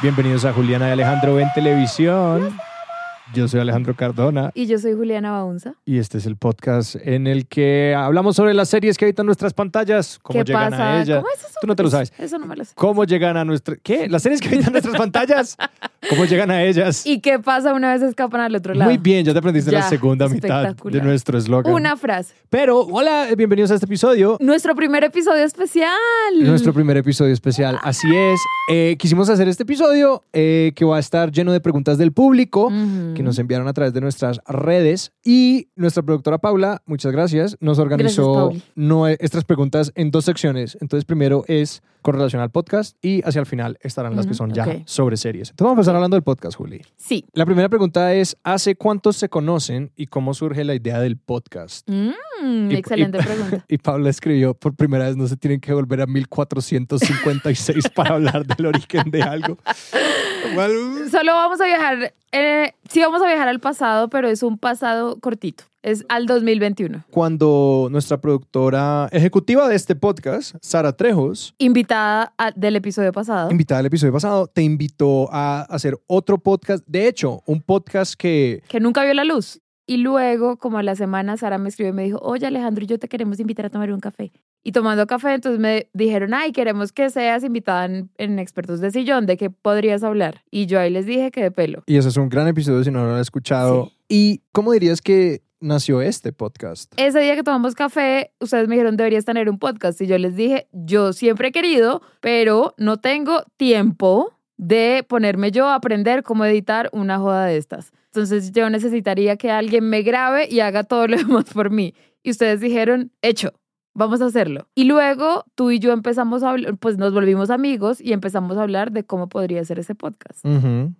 Bienvenidos a Juliana y Alejandro en televisión. Yo soy Alejandro Cardona Y yo soy Juliana Baunza. y este es el podcast en el que hablamos sobre las series que habitan nuestras pantallas, cómo ¿Qué llegan pasa? a ellas. Tú no te lo sabes. Eso no me lo sé. ¿Cómo llegan a nuestra ¿Qué? Las series que habitan nuestras pantallas. ¿Cómo llegan a ellas? ¿Y qué pasa una vez escapan al otro lado? Muy bien, ya te aprendiste la Ya, segunda mitad de nuestro eslogan. Una frase. Pero, hola, bienvenidos a este episodio. Nuestro primer episodio especial. Nuestro primer episodio especial. Así es. Eh, quisimos hacer este episodio eh, que va a estar lleno de preguntas del público. Que nos enviaron a través de nuestras redes. Y nuestra productora Paula, muchas gracias, nos organizó Pauli. no, estas preguntas en dos secciones. Entonces, primero es con relación al podcast y hacia el final estarán las que son ya ok. sobre series. Entonces, vamos a empezar hablando del podcast, Juli. Sí. La primera pregunta es: ¿hace cuántos se conocen y cómo surge la idea del podcast? Mm, Y- excelente y- pregunta. Y Paula escribió por primera vez, no se tienen que volver a 1456 para hablar del origen de algo. Igual, Solo vamos a viajar. Eh, sí, vamos a viajar al pasado, pero es un pasado cortito. Es al 2021. Cuando nuestra productora ejecutiva de este podcast, Sara Trejos, Invitada a- del episodio pasado. invitada al episodio pasado, te invitó a hacer otro podcast. De hecho, un podcast que que nunca vio la luz. Y luego, como a la semana, Sara me escribió y me dijo, oye Alejandro, yo te queremos invitar a tomar un café. Y tomando café, entonces me dijeron, ay, queremos que seas invitada en, en Expertos de Sillón, ¿de qué podrías hablar? Y yo ahí les dije que de pelo. Y ese es un gran episodio si no lo han escuchado. Sí. ¿Y cómo dirías que nació este podcast? Ese día que tomamos café, ustedes me dijeron, deberías tener un podcast. Y yo les dije, yo siempre he querido, pero no tengo tiempo de ponerme yo a aprender cómo editar una joda de estas. Entonces yo necesitaría que alguien me grabe y haga todo lo demás por mí. Y ustedes dijeron, hecho, vamos a hacerlo. Y luego tú y yo empezamos a hablar, pues nos volvimos amigos y empezamos a hablar de cómo podría ser ese podcast.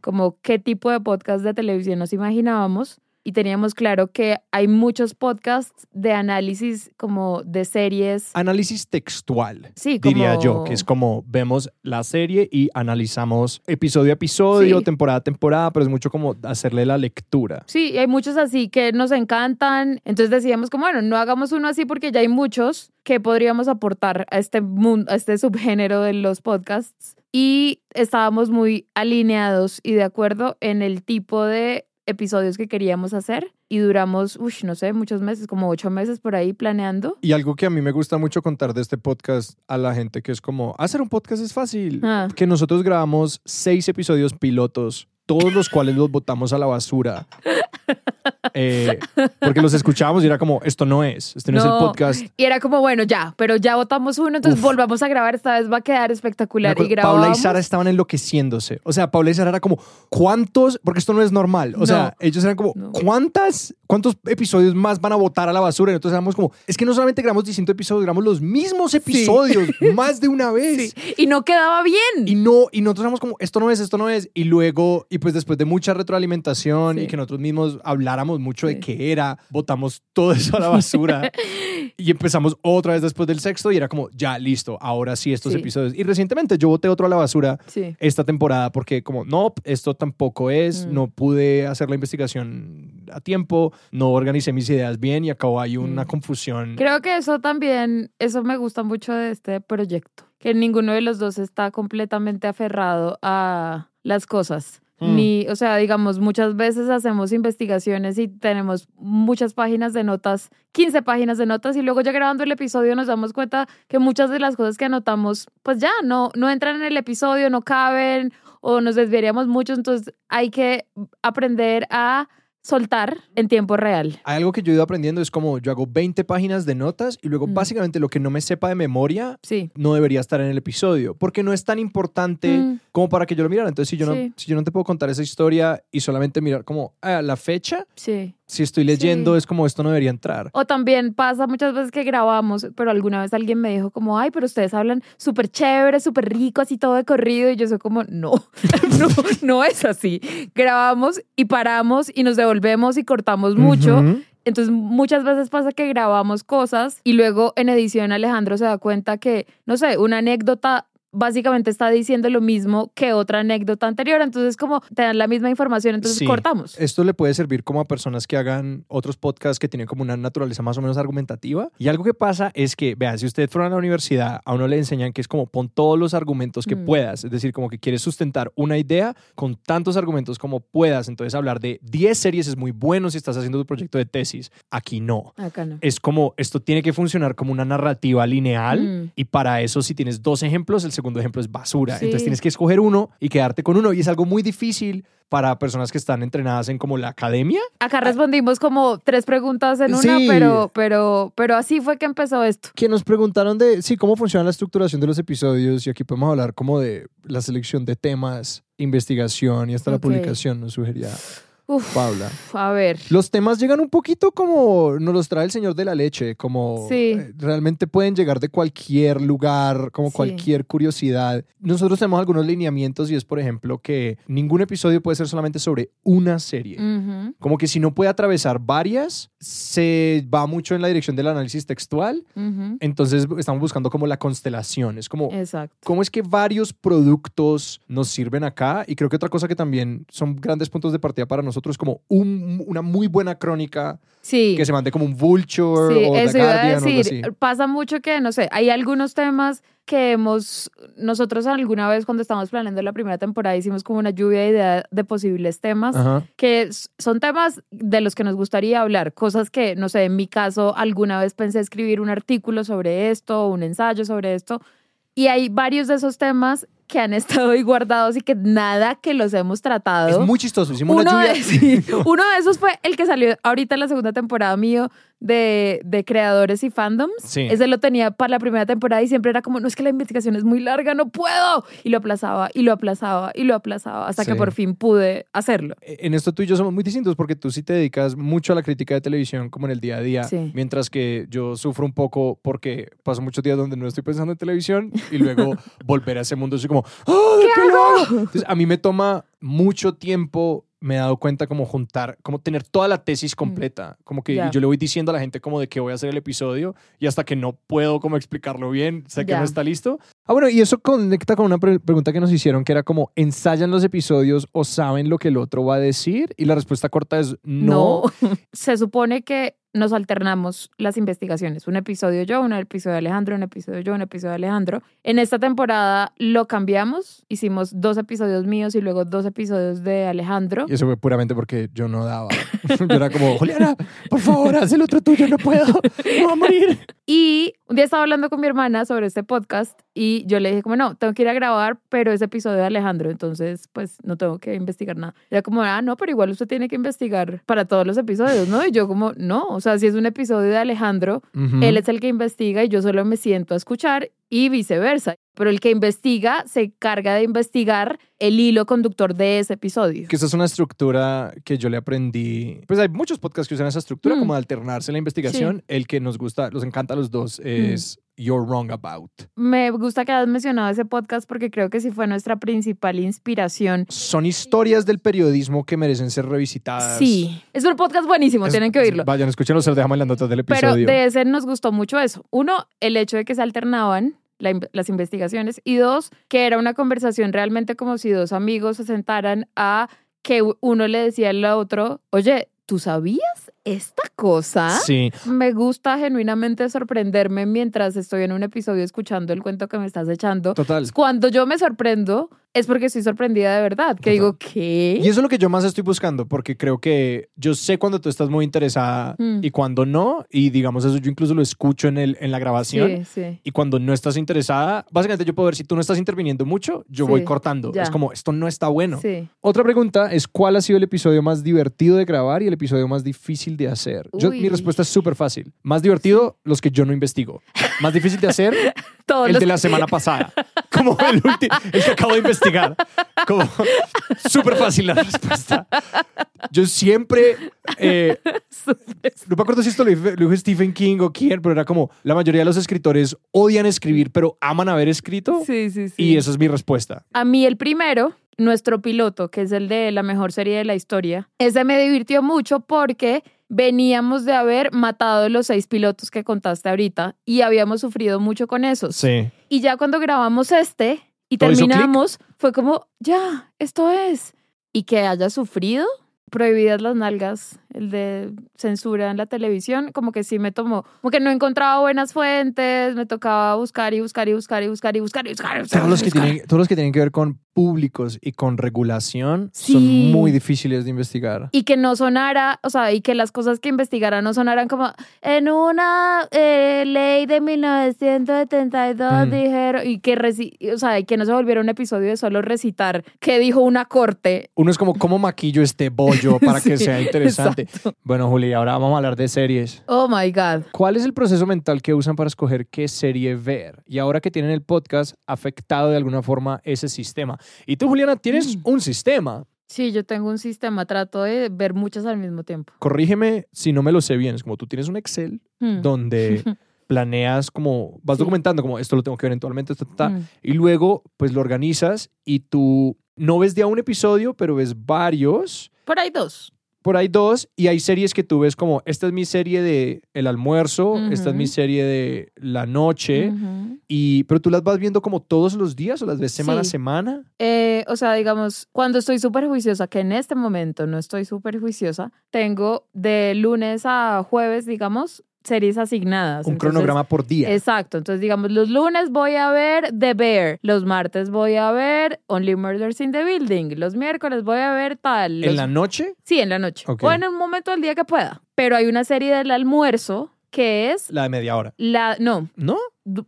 Como qué tipo de podcast de televisión nos imaginábamos. Y teníamos claro que hay muchos podcasts de análisis como de series. Análisis textual. Sí, como... diría yo, que es como vemos la serie y analizamos episodio a episodio, Sí. temporada a temporada, pero es mucho como hacerle la lectura. Sí, y hay muchos así que nos encantan. Entonces decíamos como, bueno, no hagamos uno así porque ya hay muchos que podríamos aportar a este mundo, a este subgénero de los podcasts. Y estábamos muy alineados y de acuerdo en el tipo de episodios que queríamos hacer. Y duramos, uy, no sé, muchos meses, como ocho meses por ahí planeando. Y algo que a mí me gusta mucho contar de este podcast a la gente que es como, hacer un podcast es fácil. Ah. Que nosotros grabamos seis episodios pilotos, todos los cuales los botamos a la basura. Eh, porque los escuchábamos y era como, esto no es, este no, es el podcast. Y era como, bueno, ya, pero ya votamos uno, entonces Uf. volvamos a grabar, esta vez va a quedar espectacular. Y grabamos. Paula y Sara estaban enloqueciéndose. O sea, Paula y Sara era como, ¿cuántos? Porque esto no es normal. O sea, ellos eran como, No. ¿cuántas? ¿Cuántos episodios más van a votar a la basura? Y nosotros éramos como, es que no solamente grabamos distintos episodios, grabamos los mismos episodios más de una vez. Sí, Y no quedaba bien. Y no, y nosotros éramos como, esto no es, esto no es. Y luego, y pues después de mucha retroalimentación Sí. y que nosotros mismos habláramos mucho de qué era, botamos todo eso a la basura. y empezamos otra vez después del sexto y era como, ya, listo, ahora sí estos Sí. episodios. Y recientemente yo boté otro a la basura Sí. esta temporada porque como, no, esto tampoco es, Mm. no pude hacer la investigación a tiempo, no organicé mis ideas bien y acabó ahí una Mm. confusión. Creo que eso también, eso me gusta mucho de este proyecto, que ninguno de los dos está completamente aferrado a las cosas. Mm. Ni, o sea, digamos, muchas veces hacemos investigaciones y tenemos muchas páginas de notas, 15 páginas de notas, y luego ya grabando el episodio nos damos cuenta que muchas de las cosas que anotamos, pues ya no, no entran en el episodio, no caben o nos desviaríamos mucho, entonces hay que aprender a soltar en tiempo real. Hay algo que yo he ido aprendiendo, es como yo hago 20 páginas de notas y luego Mm. básicamente lo que no me sepa de memoria Sí. no debería estar en el episodio, porque no es tan importante Mm. como para que yo lo mirara. Entonces, si yo, Sí. no, si yo no te puedo contar esa historia y solamente mirar como ah, la fecha, Sí. Si estoy leyendo Sí. es como esto no debería entrar. O también pasa muchas veces que grabamos, pero alguna vez alguien me dijo como, ay, pero ustedes hablan súper chévere, súper rico, así todo de corrido. Y yo soy como, no, no, no es así. Grabamos y paramos y nos devolvemos y cortamos mucho. Entonces muchas veces pasa que grabamos cosas y luego en edición Alejandro se da cuenta que, no sé, una anécdota básicamente está diciendo lo mismo que otra anécdota anterior. Entonces como te dan la misma información, entonces Sí. cortamos. Esto le puede servir como a personas que hagan otros podcasts que tienen como una naturaleza más o menos argumentativa. Y algo que pasa es que, vean, si ustedes fueron a la universidad, a uno le enseñan que es como pon todos los argumentos que Mm. puedas. Es decir, como que quieres sustentar una idea con tantos argumentos como puedas. Entonces, hablar de 10 series es muy bueno si estás haciendo tu proyecto de tesis. Aquí no. Acá no. Es como, esto tiene que funcionar como una narrativa lineal. Mm. Y para eso, si tienes dos ejemplos, el segundo ejemplo es basura. Sí. Entonces tienes que escoger uno y quedarte con uno. Y es algo muy difícil para personas que están entrenadas en como la academia. Acá respondimos como tres preguntas en una, pero, pero, pero así fue que empezó esto. Que nos preguntaron de, sí, cómo funciona la estructuración de los episodios. Y aquí podemos hablar como de la selección de temas, investigación y hasta la publicación, nos sugería Uf, Paula. a ver. Los temas llegan un poquito como nos los trae el señor de la leche, como Sí. eh, realmente pueden llegar de cualquier lugar, como Sí. cualquier curiosidad. Nosotros tenemos algunos lineamientos y es, por ejemplo, que ningún episodio puede ser solamente sobre una serie. Ujú, Como que si no puede atravesar varias, se va mucho en la dirección del análisis textual. ujú. Entonces estamos buscando como la constelación. Es como, Exacto. ¿Cómo es que varios productos nos sirven acá? Y creo que otra cosa que también son grandes puntos de partida para nosotros es como un- una muy buena crónica Sí. que se mande como un Vulture Sí, o The eso iba a Guardian o algo decir. así. Pasa mucho que, no sé, hay algunos temas que hemos, nosotros alguna vez cuando estábamos planeando la primera temporada hicimos como una lluvia de ideas de posibles temas Ajá. que son temas de los que nos gustaría hablar, cosas que, no sé, en mi caso alguna vez pensé escribir un artículo sobre esto, un ensayo sobre esto, y hay varios de esos temas que han estado ahí guardados y que nada que los hemos tratado. Es muy chistoso. Hicimos Uno una lluvia. de, sí, uno de esos fue el que salió ahorita en la segunda temporada mío de, de creadores y fandoms. Sí. Ese lo tenía para la primera temporada y siempre era como, no es que la investigación es muy larga, no puedo. Y lo aplazaba y lo aplazaba y lo aplazaba hasta Sí. que por fin pude hacerlo. En esto tú y yo somos muy distintos porque tú sí te dedicas mucho a la crítica de televisión como en el día a día, Sí. mientras que yo sufro un poco porque paso muchos días donde no estoy pensando en televisión y luego volver a ese mundo soy como, ¡ah, ¿de qué, hago? Entonces a mí me toma mucho tiempo me he dado cuenta como juntar, como tener toda la tesis completa, como que yo le voy diciendo a la gente como de qué voy a hacer el episodio y hasta que no puedo como explicarlo bien, sé que no está listo. Ah, bueno, y eso conecta con una pre- pregunta que nos hicieron que era como, ¿ensayan los episodios o saben lo que el otro va a decir? Y la respuesta corta es no. No. Se supone que nos alternamos las investigaciones. Un episodio yo, un episodio de Alejandro, un episodio yo, un episodio de Alejandro. En esta temporada lo cambiamos. Hicimos dos episodios míos y luego dos episodios de Alejandro. Y eso fue puramente porque yo no daba. yo era como, Juliana, por favor, haz el otro tuyo, no puedo, me voy a morir. Y un día estaba hablando con mi hermana sobre este podcast y yo le dije como, no, tengo que ir a grabar, pero es episodio de Alejandro, entonces pues no tengo que investigar nada. Ella como, ah, no, pero igual usted tiene que investigar para todos los episodios, ¿no? Y yo como, no, o sea, si es un episodio de Alejandro, él es el que investiga y yo solo me siento a escuchar y viceversa. Pero el que investiga se carga de investigar el hilo conductor de ese episodio. Que esa es una estructura que yo le aprendí. Pues hay muchos podcasts que usan esa estructura, Mm. como de alternarse la investigación. El que nos gusta, los encanta a los dos, es You're Wrong About. Me gusta que hayas mencionado ese podcast porque creo que sí fue nuestra principal inspiración. Son historias del periodismo que merecen ser revisitadas. Sí, es un podcast buenísimo, Es- tienen que oírlo. Vayan, escúchenlo, se lo dejamos en las notas del Pero episodio. de ese nos gustó mucho eso. Uno, el hecho de que se alternaban la las investigaciones. Y dos, que era una conversación realmente como si dos amigos se sentaran a que uno le decía al otro, oye, ¿tú sabías esta cosa? Sí, Me gusta genuinamente sorprenderme mientras estoy en un episodio escuchando el cuento que me estás echando. total. Cuando yo me sorprendo, es porque estoy sorprendida de verdad. Que Total. digo, ¿qué? Y eso es lo que yo más estoy buscando, porque creo que yo sé cuando tú estás muy interesada Mm. y cuando no, y digamos eso yo incluso lo escucho en, el, en la grabación. Sí, sí. Y cuando no estás interesada, básicamente yo puedo ver si tú no estás interviniendo mucho, yo Sí, voy cortando. ya. Es como, esto no está bueno. Sí. Otra pregunta es, ¿cuál ha sido el episodio más divertido de grabar y el episodio más difícil de hacer? Yo, mi respuesta es súper fácil. Más divertido, los que yo no investigo. Más difícil de hacer, Todos el los de la semana pasada. Como el último, el que acabo de investigar. Como súper fácil la respuesta. Yo siempre, eh, no me acuerdo si esto lo dijo, lo dijo Stephen King o quién, pero era como, la mayoría de los escritores odian escribir, pero aman haber escrito. Sí, sí, sí. Y esa es mi respuesta. A mí el primero, nuestro piloto, que es el de la mejor serie de la historia, ese me divirtió mucho porque veníamos de haber matado los seis pilotos que contaste ahorita y habíamos sufrido mucho con esos. Sí. Y ya cuando grabamos este y terminamos, fue como, ya, esto es. Y que haya sufrido, prohibidas las nalgas, el de censura en la televisión, como que sí me tomó, como que no encontraba buenas fuentes, me tocaba buscar y buscar y buscar y buscar y buscar y buscar. Y buscar, Todos los, que tienen, todos los que tienen que ver con públicos y con regulación Sí. son muy difíciles de investigar. y que no sonara, o sea, y que las cosas que investigaran no sonaran como en una eh, ley de 1972 Mm. dijeron, y que, reci- o sea, y que no se volviera un episodio de solo recitar que dijo una corte. Uno es como, ¿cómo maquillo este bollo para que sea interesante? Bueno, Juli, ahora vamos a hablar de series. Oh my God. ¿Cuál es el proceso mental que usan para escoger qué serie ver? Y ahora que tienen el podcast, ¿ha afectado de alguna forma ese sistema? Y tú, Juliana, tienes Mm. un sistema. Sí, yo tengo un sistema, trato de ver muchas al mismo tiempo. Corrígeme si no me lo sé bien. Es como tú tienes un Excel Hmm. donde planeas como, vas Sí. documentando como esto lo tengo que ver eventualmente, ta, ta, Hmm. y luego pues lo organizas y tú no ves de a un episodio, pero ves varios. Por ahí dos. Por ahí dos, y hay series que tú ves como, esta es mi serie de el almuerzo, esta es mi serie de la noche, y, pero tú las vas viendo como todos los días o las ves semana a semana. Eh, o sea, digamos, cuando estoy súper juiciosa, que en este momento no estoy súper juiciosa, tengo de lunes a jueves, digamos, series asignadas. Un Entonces, cronograma por día. Exacto, entonces digamos, los lunes voy a ver The Bear, los martes voy a ver Only Murders in the Building, los miércoles voy a ver tal. ¿En la noche? Sí, en la noche. O en un momento del día que pueda. Pero hay una serie del almuerzo que es La de media hora. la... No, ¿No?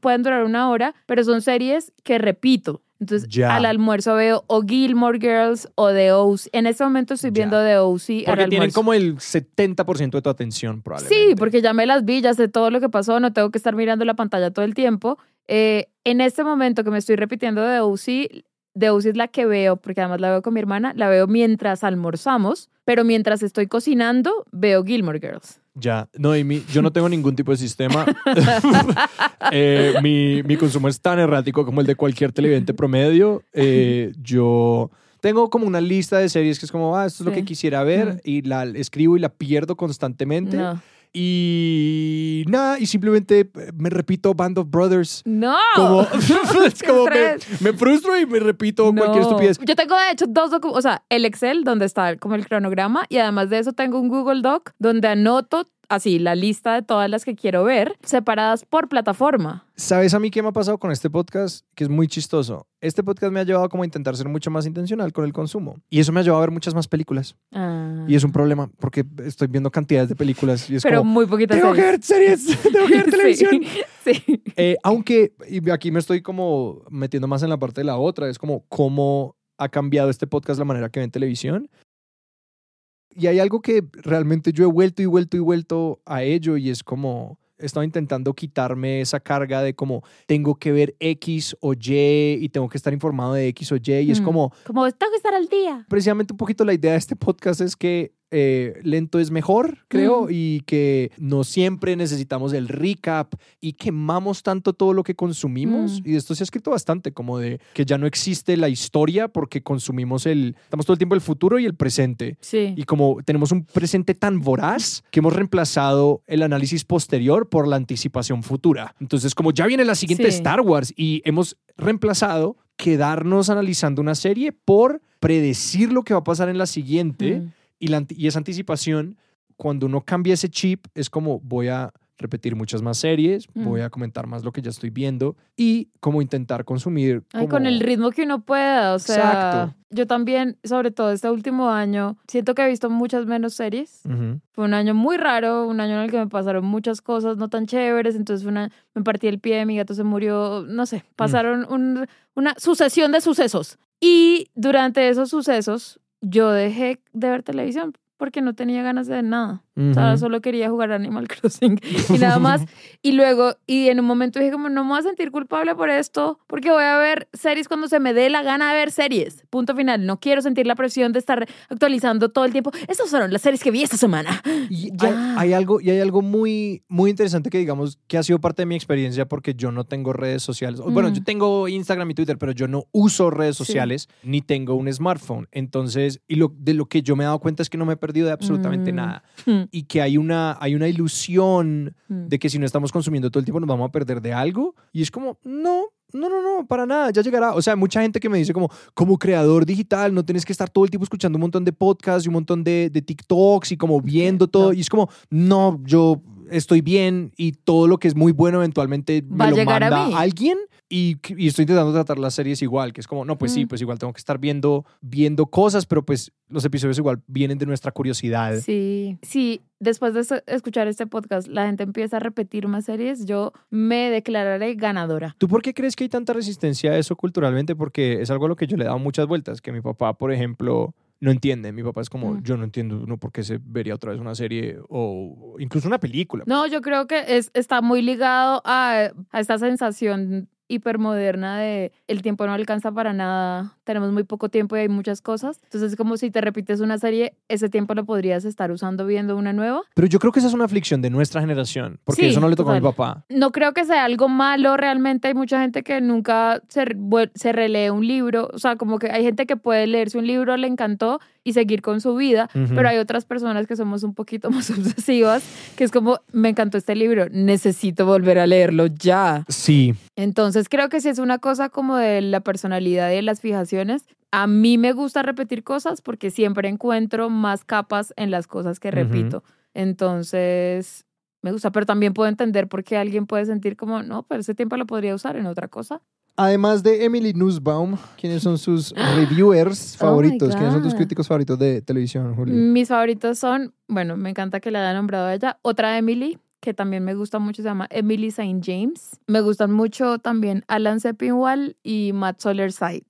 pueden durar una hora, pero son series que repito. Entonces, Ya. al almuerzo veo o Gilmore Girls o The O.C. En este momento estoy Ya. viendo The O.C. al Porque tienen almuerzo. como el 70% de tu atención, probablemente. Sí, porque ya me las vi, ya sé todo lo que pasó, no tengo que estar mirando la pantalla todo el tiempo. Eh, en este momento que me estoy repitiendo de OC, de OC es la que veo, porque además la veo con mi hermana, la veo mientras almorzamos, pero mientras estoy cocinando, veo Gilmore Girls. Ya, no, y mi- yo no tengo ningún tipo de sistema. Eh, mi, mi consumo es tan errático como el de cualquier televidente promedio. Eh, yo tengo como una lista de series que es como, ah, esto es lo que quisiera ver, y la escribo y la pierdo constantemente. No. Y nada, y simplemente eh, me repito Band of Brothers. No. Como, es como me, me frustro y me repito cualquier estupidez. Yo tengo de hecho dos documentos, o sea, el Excel donde está como el cronograma y además de eso tengo un Google Doc donde anoto así la lista de todas las que quiero ver separadas por plataforma. ¿Sabes a mí qué me ha pasado con este podcast? Que es muy chistoso. Este podcast me ha llevado como a intentar ser mucho más intencional con el consumo. Y eso me ha llevado a ver muchas más películas. Ah. Y es un problema porque estoy viendo cantidades de películas y es Pero como, muy poquitas tengo que ver series, tengo que ver Sí, televisión. Sí. Eh, aunque, y aquí me estoy como metiendo más en la parte de la otra, es como cómo ha cambiado este podcast la manera que ven televisión. Y hay algo que realmente yo he vuelto y vuelto y vuelto a ello y es como he estado intentando quitarme esa carga de como tengo que ver X o Y y tengo que estar informado de X o Y y es como Como tengo que estar al día. precisamente un poquito la idea de este podcast es que eh, lento es mejor, creo, Mm. y que no siempre necesitamos el recap y quemamos tanto todo lo que consumimos. Mm. Y esto se ha escrito bastante, como de que ya no existe la historia porque consumimos el, estamos todo el tiempo el futuro y el presente. Sí. Y como tenemos un presente tan voraz que hemos reemplazado el análisis posterior por la anticipación futura. Entonces, como ya viene la siguiente Sí. Star Wars y hemos reemplazado quedarnos analizando una serie por predecir lo que va a pasar en la siguiente Mm. Y, la, y esa anticipación, cuando uno cambia ese chip, es como voy a repetir muchas más series, Mm. voy a comentar más lo que ya estoy viendo y como intentar consumir. Ay, como- con el ritmo que uno pueda, o sea, Exacto. yo también, sobre todo este último año, siento que he visto muchas menos series. Ujú. Fue un año muy raro, un año en el que me pasaron muchas cosas no tan chéveres, entonces fue una, me partí el pie, mi gato se murió, no sé, pasaron un- una sucesión de sucesos. Y durante esos sucesos, yo dejé de ver televisión porque no tenía ganas de nada. O sea, solo quería jugar Animal Crossing y nada más. Y luego, y en un momento dije como, no me voy a sentir culpable por esto, porque voy a ver series cuando se me dé la gana de ver series. Punto final. No quiero sentir la presión de estar actualizando todo el tiempo. Estas fueron las series que vi esta semana. Y Ya. hay, hay algo, y hay algo muy, muy interesante que digamos que ha sido parte de mi experiencia porque yo no tengo redes sociales. Bueno, yo tengo Instagram y Twitter, pero yo no uso redes Sí. sociales ni tengo un smartphone. Entonces, y lo, de lo que yo me he dado cuenta es que no me he perdido de absolutamente Mm. nada. Mm, Y que hay una, hay una ilusión mm. de que si no estamos consumiendo todo el tiempo nos vamos a perder de algo. Y es como, no, no, no, no, para nada, ya llegará. O sea, mucha gente que me dice como, como creador digital, no tienes que estar todo el tiempo escuchando un montón de podcasts y un montón de, de TikToks y como viendo todo. no. Y es como, no, yo estoy bien y todo lo que es muy bueno eventualmente Va me a lo llegar a manda mí. alguien. Y, y estoy intentando tratar las series igual, que es como, no, pues sí, Mm. pues igual tengo que estar viendo, viendo cosas, pero pues los episodios igual vienen de nuestra curiosidad. Sí, sí, después de escuchar este podcast, la gente empieza a repetir más series, yo me declararé ganadora. ¿Tú por qué crees que hay tanta resistencia a eso culturalmente? Porque es algo a lo que yo le he dado muchas vueltas, que mi papá, por ejemplo, no entiende. Mi papá es como, Mm. yo no entiendo no por qué se vería otra vez una serie o incluso una película. No, yo creo que es, está muy ligado a, a esta sensación hipermoderna de el tiempo no alcanza para nada, tenemos muy poco tiempo y hay muchas cosas. Entonces es como si te repites una serie, ese tiempo lo podrías estar usando viendo una nueva. Pero yo creo que esa es una aflicción de nuestra generación, porque Sí, eso no le tocó a mi papá. No creo que sea algo malo realmente. Hay mucha gente que nunca se, se relee un libro. O sea, como que hay gente que puede leerse un libro, le encantó y seguir con su vida. Pero hay otras personas que somos un poquito más obsesivas, que es como, me encantó este libro, necesito volver a leerlo ya. Sí, Entonces creo que sí es una cosa como de la personalidad y de las fijaciones. A mí me gusta repetir cosas porque siempre encuentro más capas en las cosas que repito. Entonces, me gusta, pero también puedo entender por qué alguien puede sentir como, no, pero ese tiempo lo podría usar en otra cosa. Además de Emily Nussbaum, ¿quiénes son sus reviewers Oh my favoritos? ¿Quiénes son tus críticos favoritos de televisión, Juli? Mis favoritos son, bueno, me encanta que la haya nombrado a ella. Otra Emily, que también me gusta mucho, se llama Emily St. James. Me gustan mucho también Alan Sepinwall y Matt Soler Sides.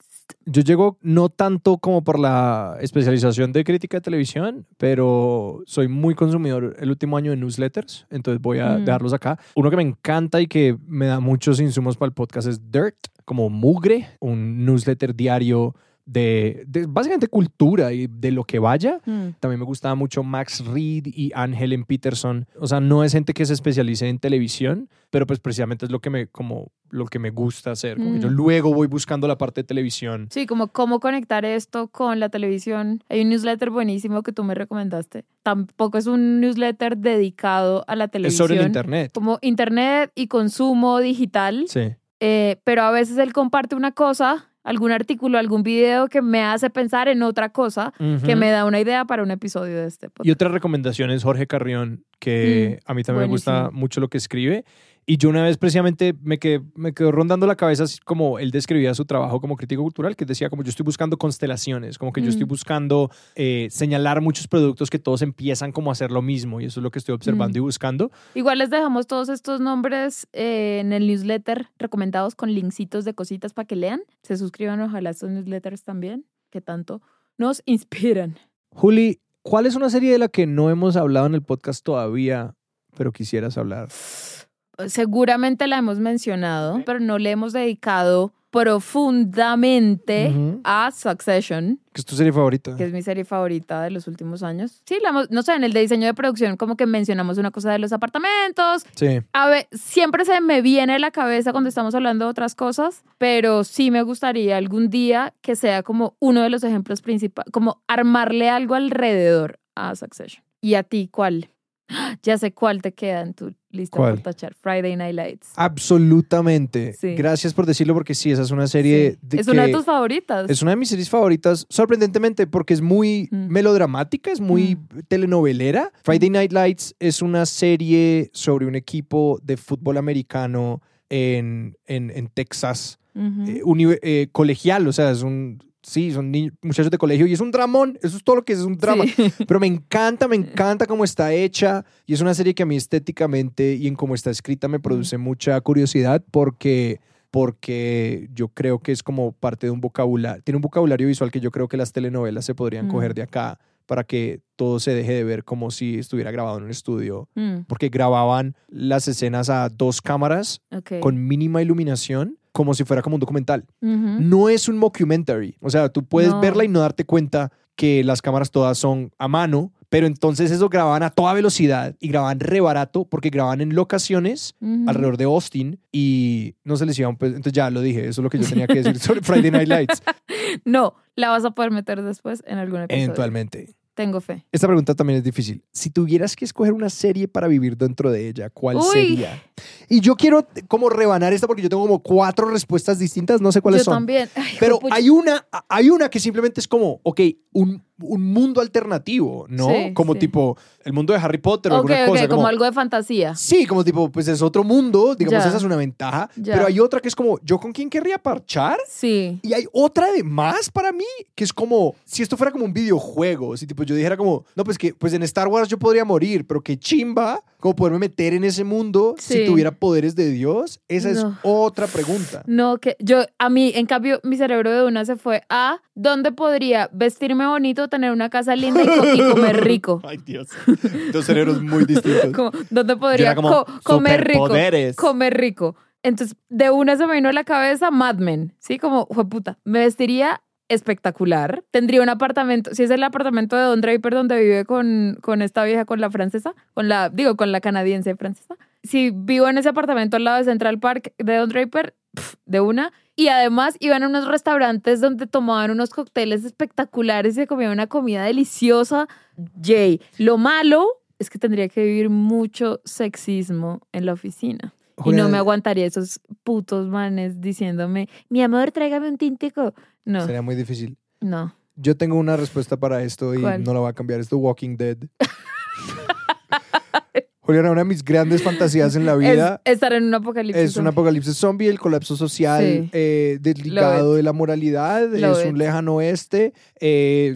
Yo llego no tanto como por la especialización de crítica de televisión, pero soy muy consumidor el último año de newsletters, entonces voy a Mm. dejarlos acá. Uno que me encanta y que me da muchos insumos para el podcast es Dirt, como Mugre, un newsletter diario de, de básicamente cultura y de lo que vaya. Mm. También me gustaba mucho Max Reed y Ann Helen Peterson. O sea, no es gente que se especialice en televisión, pero pues precisamente es lo que me, como, lo que me gusta hacer. Como yo Mm. luego voy buscando la parte de televisión. Sí, como cómo conectar esto con la televisión. Hay un newsletter buenísimo que tú me recomendaste. Tampoco es un newsletter dedicado a la Es televisión. sobre el internet. Como internet y consumo digital. Sí. Eh, pero a veces él comparte una cosa, algún artículo, algún video que me hace pensar en otra cosa, que me da una idea para un episodio de este podcast. Y otra recomendación es Jorge Carrión, que a mí también me gusta mucho lo que escribe. Y yo una vez precisamente me, quedé, me quedó rondando la cabeza como él describía su trabajo como crítico cultural, que decía como yo estoy buscando constelaciones, como que yo Mm. estoy buscando eh, señalar muchos productos que todos empiezan como a hacer lo mismo y eso es lo que estoy observando Mm. y buscando. Igual les dejamos todos estos nombres eh, en el newsletter recomendados con linksitos de cositas para que lean. Se suscriban ojalá a estos newsletters también, que tanto nos inspiran. Juli, ¿cuál es una serie de la que no hemos hablado en el podcast todavía, pero quisieras hablar? Seguramente la hemos mencionado, pero no le hemos dedicado profundamente Ujú. a Succession, ¿Qué es tu serie favorita? que es mi serie favorita de los últimos años. Sí, la no sé, en el de diseño de producción como que mencionamos una cosa de los apartamentos. Sí. A ver, siempre se me viene a la cabeza cuando estamos hablando de otras cosas, pero sí me gustaría algún día que sea como uno de los ejemplos principales, como armarle algo alrededor a Succession. ¿Y a ti cuál? Ya sé cuál te queda en tu lista ¿Cuál? por tachar. Friday Night Lights. Absolutamente. Sí. Gracias por decirlo porque sí, esa es una serie Sí. de es una de tus favoritas. Es una de mis series favoritas, sorprendentemente, porque es muy Mm. melodramática, es muy telenovelera. Friday Night Lights es una serie sobre un equipo de fútbol americano en, en, en Texas, eh, eh, colegial, o sea, es un... Sí, son ni- muchachos de colegio y es un dramón, eso es todo lo que es, es un drama. Sí. Pero me encanta, me encanta cómo está hecha y es una serie que a mí estéticamente y en cómo está escrita me produce mucha curiosidad porque, porque yo creo que es como parte de un vocabulario, tiene un vocabulario visual que yo creo que las telenovelas se podrían Mm. coger de acá para que todo se deje de ver como si estuviera grabado en un estudio. Mm, Porque grababan las escenas a dos cámaras ok. con mínima iluminación, como si fuera como un documental. No es un mockumentary. O sea, tú puedes No. verla y no darte cuenta que las cámaras todas son a mano, pero entonces eso grababan a toda velocidad y grababan re barato porque grababan en locaciones alrededor de Austin y no se les iban, pues, entonces ya lo dije, eso es lo que yo tenía que decir sobre Friday Night Lights, No, la vas a poder meter después en algún episodio. eventualmente. Tengo fe. Esta pregunta también es difícil. Si tuvieras que escoger una serie para vivir dentro de ella, ¿cuál Uy. sería? Y yo quiero como rebanar esta porque yo tengo como cuatro respuestas distintas, no sé cuáles Yo son. también. Ay, Pero hay una, hay una que simplemente es como, ok, un, un mundo alternativo, ¿no? Sí, como sí. tipo el mundo de Harry Potter o alguna cosa. como, algo de fantasía. Sí, como tipo, pues es otro mundo, digamos, Ya. esa es una ventaja. Ya. Pero hay otra que es como, ¿yo con quién querría parchar? Sí. Y hay otra de más para mí, que es como, si esto fuera como un videojuego, si tipo yo dijera como, no, pues que, pues en Star Wars yo podría morir, pero que chimba, como poderme meter en ese mundo si tuviera poderes de Dios, esa es No. otra pregunta. No, que yo, a mí, en cambio, mi cerebro de una se fue a dónde podría vestirme bonito, tener una casa linda y, co- y comer rico. Ay, Dios. Dos cerebros muy distintos. Como, ¿Dónde podría era como, co- comer rico? Comer rico. Entonces, de una se me vino a la cabeza Mad Men, ¿sí? Como, puta, me vestiría espectacular. Tendría un apartamento, si es el apartamento de Don Draper donde vive con, con esta vieja, con la francesa, con la, digo, con la canadiense francesa. Si vivo en ese apartamento al lado de Central Park de Don Draper, de una. Y además iban a unos restaurantes donde tomaban unos cócteles espectaculares y se comía una comida deliciosa. Jay, lo malo es que tendría que vivir mucho sexismo en la oficina. Y no me aguantaría esos putos manes diciéndome, mi amor, tráigame un tintico. No, Sería muy difícil. no. Yo tengo una respuesta para esto y ¿Cuál? no la voy a cambiar. Es The Walking Dead. Juliana, una de mis grandes fantasías en la vida Es estar en un apocalipsis. es un zombie. apocalipsis zombie, el colapso social Sí. eh, desligado de la moralidad, Love es it. un lejano oeste. eh,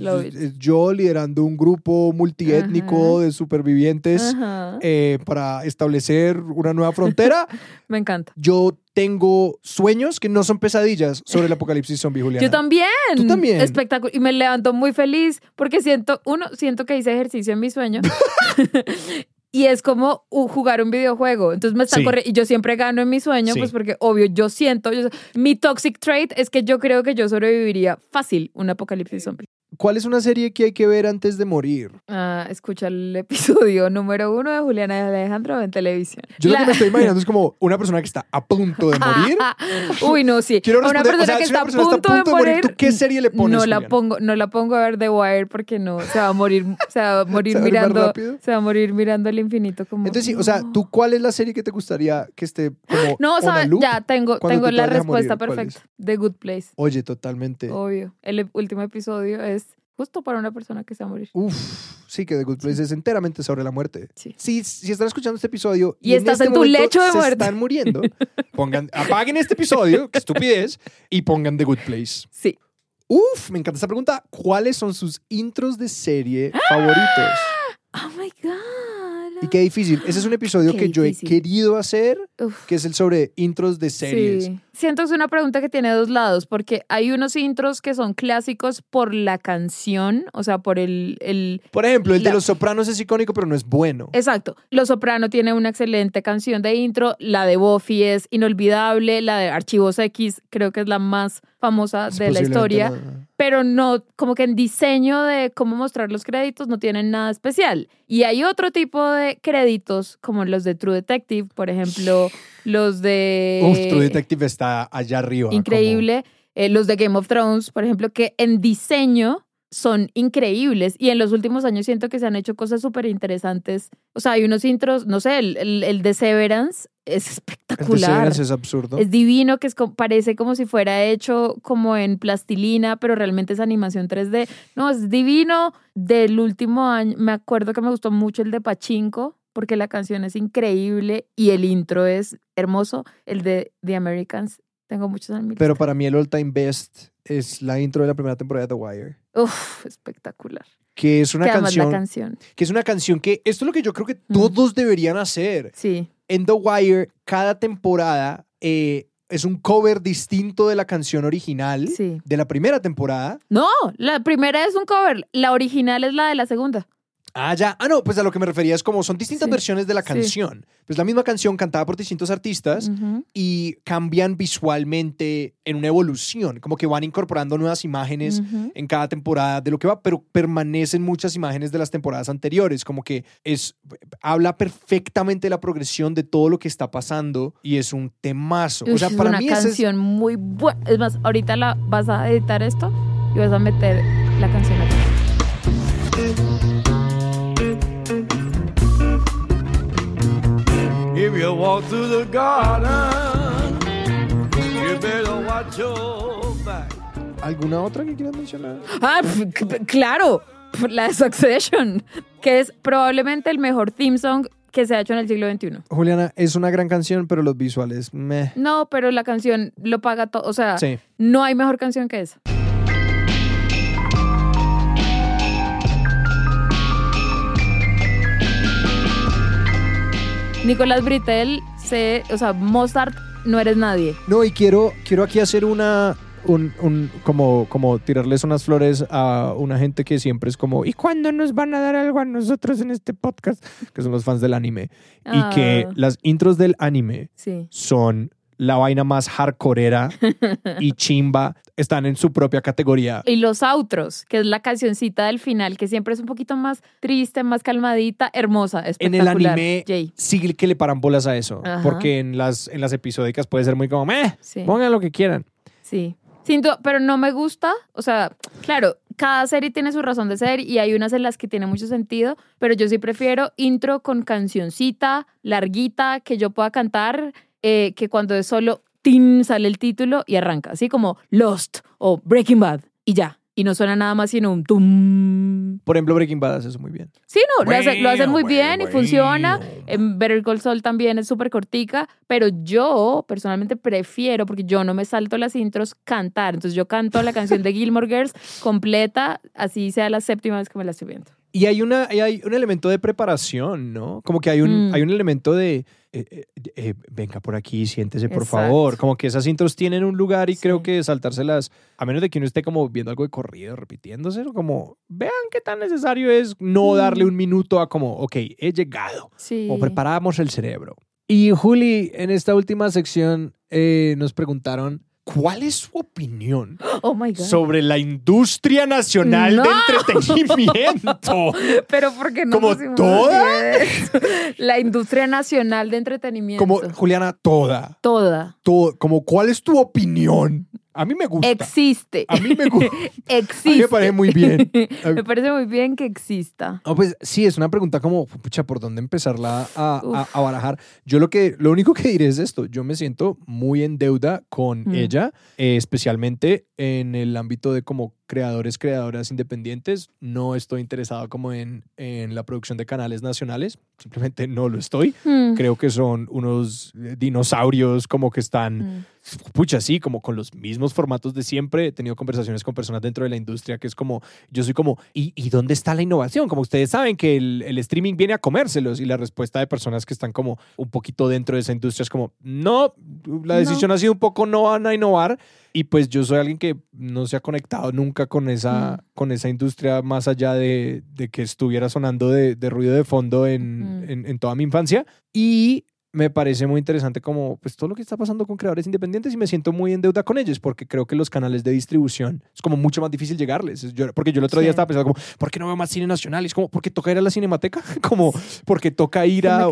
yo liderando un grupo multiétnico Ajá. de supervivientes eh, para establecer una nueva frontera. Me encanta. yo tengo sueños que no son pesadillas sobre el apocalipsis zombie, Juliana. Yo también. Tú también. Espectacular. Y me levanto muy feliz porque siento, uno, siento que hice ejercicio en mi sueño. y es como uh, jugar un videojuego. Entonces me están Sí. corriendo. Y yo siempre gano en mi sueño, Sí. pues porque obvio, yo siento. yo- mi toxic trait es que yo creo que yo sobreviviría fácil un apocalipsis zombie. ¿Cuál es una serie que hay que ver antes de morir? Ah, escucha el episodio número uno de Juliana y Alejandro en televisión. Yo lo que me estoy imaginando es como una persona que está a punto de morir. Uy, no, sí. Quiero una persona o sea, que si está a punto, de morir. ¿tú qué serie le pones, No la Juliana? pongo, no la pongo a ver The Wire porque no, se va a morir, se va a morir ¿Se va a morir más mirando, se va a morir mirando el infinito como. Entonces, sí, o sea. ¿tú cuál es la serie que te gustaría que esté como No, on a sabes, loop? ya tengo, tengo la respuesta perfecta. The Good Place, Oye, totalmente. obvio. El último episodio es justo para una persona que se va a morir. Uf, sí, que The Good Place es enteramente sobre la muerte. Sí. Si, si están escuchando este episodio Y estás este en tu lecho de se muerte. están muriendo, pongan, apaguen este episodio, qué estupidez, y pongan The Good Place. Sí. Uf, me encanta esta pregunta. ¿Cuáles son sus intros de serie favoritos? Oh my God. Y qué difícil. Ese es un episodio Qué que yo he querido hacer, Uf. que es el sobre intros de series. Sí. Siento que es una pregunta que tiene dos lados, porque hay unos intros que son clásicos por la canción, o sea, por el, el Por ejemplo, el de Los Sopranos es icónico, pero no es bueno. Exacto. Los Soprano tiene una excelente canción de intro. La de Buffy es inolvidable. La de Archivos X creo que es la más famosa Es de la historia. no- Pero no, como que en diseño de cómo mostrar los créditos no tienen nada especial. Y hay otro tipo de créditos, como los de True Detective, por ejemplo, los de... Uf, True Detective está allá arriba. como- Increíble. Eh, los de Game of Thrones, por ejemplo, que en diseño son increíbles y en los últimos años siento que se han hecho cosas súper interesantes. O sea, hay unos intros, no sé, el, el, el de Severance es El de espectacular. Severance es absurdo. Es divino, que es, parece como si fuera hecho como en plastilina, pero realmente es animación 3D. No, es divino. Del último año, me acuerdo que me gustó mucho el de Pachinko, porque la canción es increíble y el intro es hermoso. El de The Americans, tengo muchos mi Pero para mí el all time best es la intro de la primera temporada de The Wire. Uf, espectacular. Que es una que canción. Que es una canción que. Esto es lo que yo creo que Mm. todos deberían hacer. Sí. En The Wire, cada temporada. eh, es un cover distinto de la canción original Sí. de la primera temporada. No, la primera es un cover. La original es la de la segunda. Ah, ya. Ah, no, pues a lo que me refería es como son distintas Sí. versiones de la Sí. canción. Pues la misma canción cantada por distintos artistas y cambian visualmente en una evolución, como que van incorporando nuevas imágenes en cada temporada de lo que va, pero permanecen muchas imágenes de las temporadas anteriores, como que es habla perfectamente de la progresión de todo lo que está pasando y es un temazo. o sea, es para una mí ese es canción muy buena. Es más, ahorita la vas a editar esto y vas a meter la canción aquí. If you walk through the garden, you better watch your back. ¿Alguna otra que quieras mencionar? Ah, pf, claro, pf, la de Succession, que es probablemente el mejor theme song que se ha hecho en el siglo XXI. Juliana, es una gran canción, pero los visuales, meh. No, pero la canción lo paga todo. O sea, Sí. no hay mejor canción que esa. Nicolás Britel, se, o sea, Mozart, no eres nadie. No, y quiero, quiero aquí hacer una, un, un- como, como tirarles unas flores a una gente que siempre es como, ¿y cuándo nos van a dar algo a nosotros en este podcast? Que son los fans del anime. Ah. Y que las intros del anime Sí. son la vaina más hardcoreera y chimba. Están en su propia categoría. Y los outros, que es la cancioncita del final, que siempre es un poquito más triste, más calmadita, hermosa, En espectacular. el anime Jay. sí que le paran bolas a eso. Ajá. Porque en las, en las episódicas puede ser muy como, meh, Sí. pongan lo que quieran. Sí. Siento, pero no me gusta. O sea, claro, cada serie tiene su razón de ser y hay unas en las que tiene mucho sentido, pero yo sí prefiero intro con cancioncita, larguita, que yo pueda cantar, eh, que cuando es solo tin sale el título y arranca. Así como Lost o Breaking Bad y ya. Y no suena nada más sino un tum. Por ejemplo, Breaking Bad hace eso muy bien. Sí, no, lo, hacen, lo hacen muy Bueno, bien y bueno, funciona. bueno. En Better Call Saul también es súper cortica, pero yo personalmente prefiero, porque yo no me salto las intros, cantar. Entonces yo canto la canción de Gilmore Girls completa, así sea la séptima vez que me la estoy viendo. Y hay, una, hay un elemento de preparación, ¿no? Como que hay un, Mm. hay un elemento de, eh, eh, eh, venga por aquí, siéntese por Exacto. favor. Como que esas intros tienen un lugar y Sí. creo que saltárselas, a menos de que uno esté como viendo algo de corrido, repitiéndose, como vean qué tan necesario es no Mm. darle un minuto a como, ok, he llegado, Sí. o preparamos el cerebro. Y Juli, en esta última sección eh, nos preguntaron, ¿cuál es su opinión Oh my God. sobre la industria nacional ¡No! de entretenimiento? pero porque no ¿Como toda? La industria nacional de entretenimiento. Como, Juliana, toda. Toda. todo como, ¿cuál es tu opinión? A mí me gusta. Existe. A mí me gusta. A mí Existe. me parece muy bien. Me parece muy bien que exista. No, pues sí, es una pregunta como, pucha, ¿por dónde empezarla a, a- a barajar? Yo lo que, lo único que diré es esto, yo me siento muy en deuda con Mm. ella, eh, especialmente en el ámbito de como creadores, creadoras independientes. No estoy interesado como en, en la producción de canales nacionales, simplemente no lo estoy. Hmm. Creo que son unos eh, dinosaurios como que están Hmm. pucha, sí, como con los mismos formatos de siempre. He tenido conversaciones con personas dentro de la industria que es como, yo soy como, ¿y, y dónde está la innovación? Como ustedes saben que el, el streaming viene a comérselos y la respuesta de personas que están como un poquito dentro de esa industria es como, no, la decisión ha sido un poco no van a innovar. Y pues yo soy alguien que no se ha conectado nunca con esa, Mm. con esa industria más allá de, de que estuviera sonando de, de ruido de fondo en, Mm. en, en toda mi infancia. Y me parece muy interesante como pues todo lo que está pasando con creadores independientes y me siento muy en deuda con ellos porque creo que los canales de distribución es como mucho más difícil llegarles. Es- yo- porque yo el otro día estaba pensando como, ¿por qué no veo más cine nacional? Y es como, ¿por qué toca ir a la cinemateca? Como, porque toca ir a...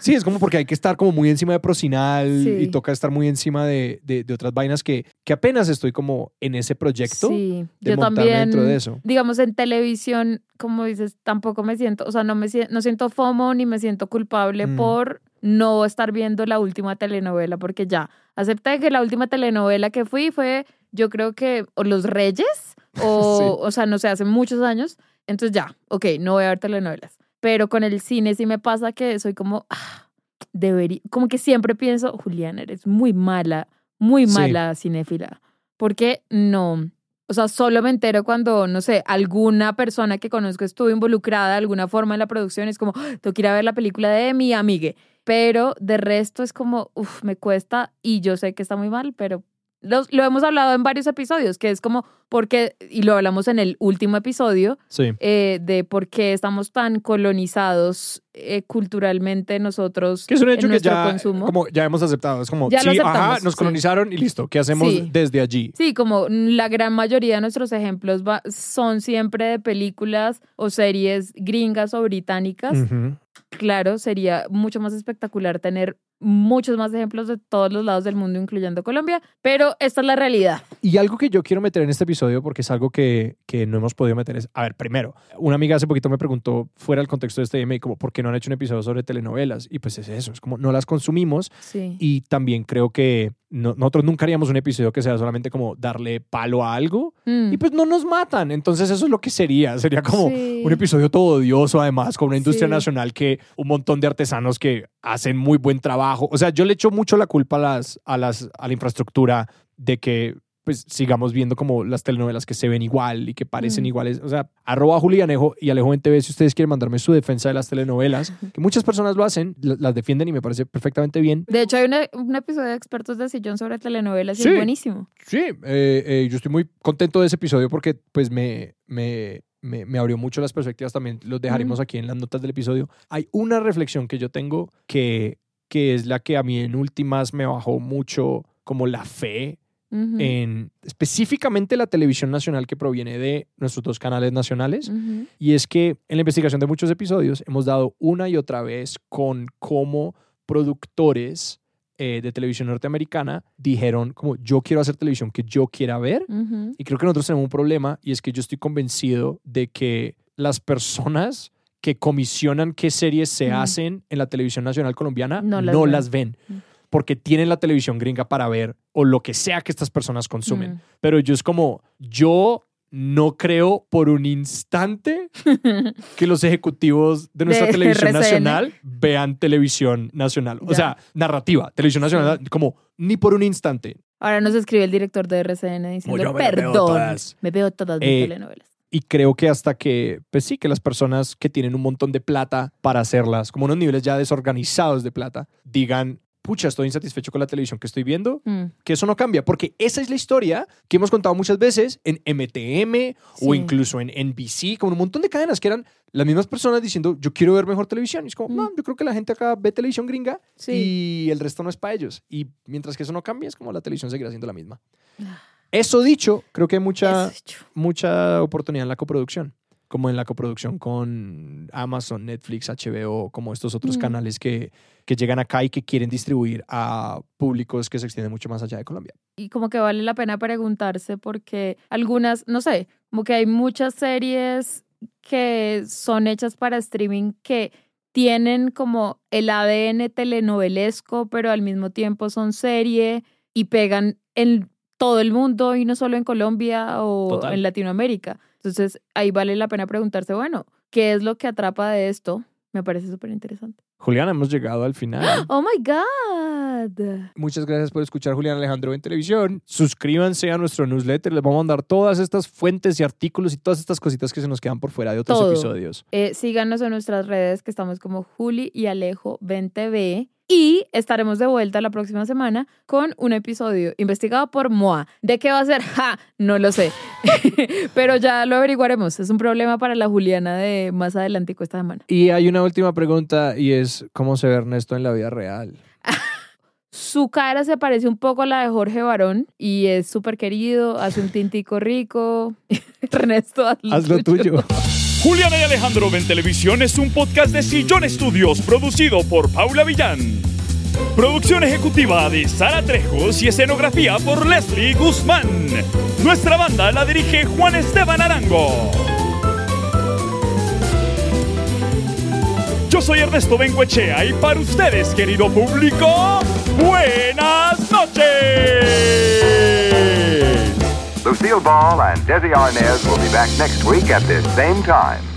Sí, es como porque hay que estar como muy encima de Procinal Sí. y toca estar muy encima de, de- de otras vainas que, que apenas estoy como en ese proyecto Sí, de yo montarme también. dentro de eso. Digamos, en televisión, como dices, tampoco me siento, o sea, no me no siento FOMO ni me siento culpable Mm. por no estar viendo la última telenovela, porque ya acepté que la última telenovela que fui fue, yo creo que, o Los Reyes, o, Sí. o sea, no sé, hace muchos años. Entonces ya, ok, no voy a ver telenovelas. Pero con el cine sí me pasa que soy como, ah, debería, como que siempre pienso, Juliana, eres muy mala, muy Sí. mala cinéfila. Porque no, o sea, solo me entero cuando, no sé, alguna persona que conozco estuvo involucrada de alguna forma en la producción. Es como, "Ah, tengo que ir a ver la película de mi amigue. Pero de resto es como, uff, me cuesta y yo sé que está muy mal, pero lo, lo hemos hablado en varios episodios, que es como, porque, y lo hablamos en el último episodio, Sí. eh, de por qué estamos tan colonizados eh, culturalmente nosotros Que es un en hecho que ya, consumo. como ya hemos aceptado. Es como, Ya sí, ajá, nos sí. colonizaron y listo. ¿Qué hacemos Sí. desde allí? Sí, como la gran mayoría de nuestros ejemplos va- son siempre de películas o series gringas o británicas. Ujú. Claro, sería mucho más espectacular tener muchos más ejemplos de todos los lados del mundo, incluyendo Colombia, pero esta es la realidad. Y algo que yo quiero meter en este episodio, porque es algo que, que no hemos podido meter, es, a ver, primero, una amiga hace poquito me preguntó, fuera del contexto de este tema, como, ¿por qué no han hecho un episodio sobre telenovelas? Y pues es eso, es como, no las consumimos Sí. y también creo que no- nosotros nunca haríamos un episodio que sea solamente como darle palo a algo Mm. y pues no nos matan. Entonces eso es lo que sería, sería como Sí. un episodio todo odioso además, con una industria Sí. nacional que un montón de artesanos que hacen muy buen trabajo. O sea, yo le echo mucho la culpa a, las, a, las, a la infraestructura de que pues sigamos viendo como las telenovelas que se ven igual y que parecen Mm. iguales. O sea, arroba Julianejo y Alejo en TV si ustedes quieren mandarme su defensa de las telenovelas, que muchas personas lo hacen, la- las defienden y me parece perfectamente bien. De hecho, hay una- un episodio de expertos de sillón sobre telenovelas y Sí. es buenísimo. Sí, eh, eh, yo estoy muy contento de ese episodio porque pues me, me, me, me abrió mucho las perspectivas también. Los dejaremos aquí en las notas del episodio. Hay una reflexión que yo tengo que, que es la que a mí en últimas me bajó mucho como la fe En específicamente la televisión nacional que proviene de nuestros dos canales nacionales. Y es que en la investigación de muchos episodios hemos dado una y otra vez con cómo productores eh, de televisión norteamericana dijeron como yo quiero hacer televisión que yo quiera ver. Y creo que nosotros tenemos un problema y es que yo estoy convencido de que las personas que comisionan qué series se hacen en la televisión nacional colombiana No las, ven. Porque tienen la televisión gringa para ver o lo que sea que estas personas consumen. Mm. Pero yo es como, yo no creo por un instante que los ejecutivos de nuestra De televisión RCN. nacional vean televisión nacional. O Ya. sea, narrativa, televisión nacional, como ni por un instante. Ahora nos escribe el director de RCN diciendo, yo me veo perdón, todas". me veo todas mis Eh, telenovelas. Y creo que hasta que, pues sí, que las personas que tienen un montón de plata para hacerlas, como unos niveles ya desorganizados de plata, digan, pucha, estoy insatisfecho con la televisión que estoy viendo, Mm. que eso no cambia, porque esa es la historia que hemos contado muchas veces en MTM o Sí. incluso en NBC, como un montón de cadenas que eran las mismas personas diciendo, yo quiero ver mejor televisión. Y es como, Mm. no, yo creo que la gente acá ve televisión gringa Sí. y el resto no es para ellos. Y mientras que eso no cambia, es como la televisión seguirá siendo la misma. Ah. Eso dicho, creo que hay mucha, mucha oportunidad en la coproducción, como en la coproducción con Amazon, Netflix, HBO, como estos otros Mm. canales que, que llegan acá y que quieren distribuir a públicos que se extienden mucho más allá de Colombia. y como que vale la pena preguntarse porque algunas, no sé, como que hay muchas series que son hechas para streaming que tienen como el ADN telenovelesco, pero al mismo tiempo son serie y pegan en todo el mundo y no solo en Colombia o Total. en Latinoamérica. Entonces ahí vale la pena preguntarse, bueno, ¿qué es lo que atrapa de esto? Me parece súper interesante. Julián, hemos llegado al final. Oh my God. Muchas gracias por escuchar Julián Alejandro en televisión. Suscríbanse a nuestro newsletter. Les vamos a mandar todas estas fuentes y artículos y todas estas cositas que se nos quedan por fuera de otros Todo. episodios. Eh, síganos en nuestras redes que estamos como Juli y Alejo 20B. Y estaremos de vuelta la próxima semana con un episodio investigado por Moa. ¿De qué va a ser? ¡Ja! No lo sé. Pero ya lo averiguaremos. Es un problema para la Juliana de más adelantico esta semana. Y hay una última pregunta y es ¿cómo se ve Ernesto en la vida real? Su cara se parece un poco a la de Jorge Barón y es súper querido, hace un tintico rico. Ernesto, haz lo Haz lo tuyo. Juliana y Alejandro ven televisión es un podcast de Sillón Estudios producido por Paula Villán. Producción ejecutiva de Sara Trejos y escenografía por Leslie Guzmán. Nuestra banda la dirige Juan Esteban Arango. Yo soy Ernesto Benguechea y para ustedes, querido público, buenas noches. Lucille Ball and Desi Arnaz will be back next week at this same time.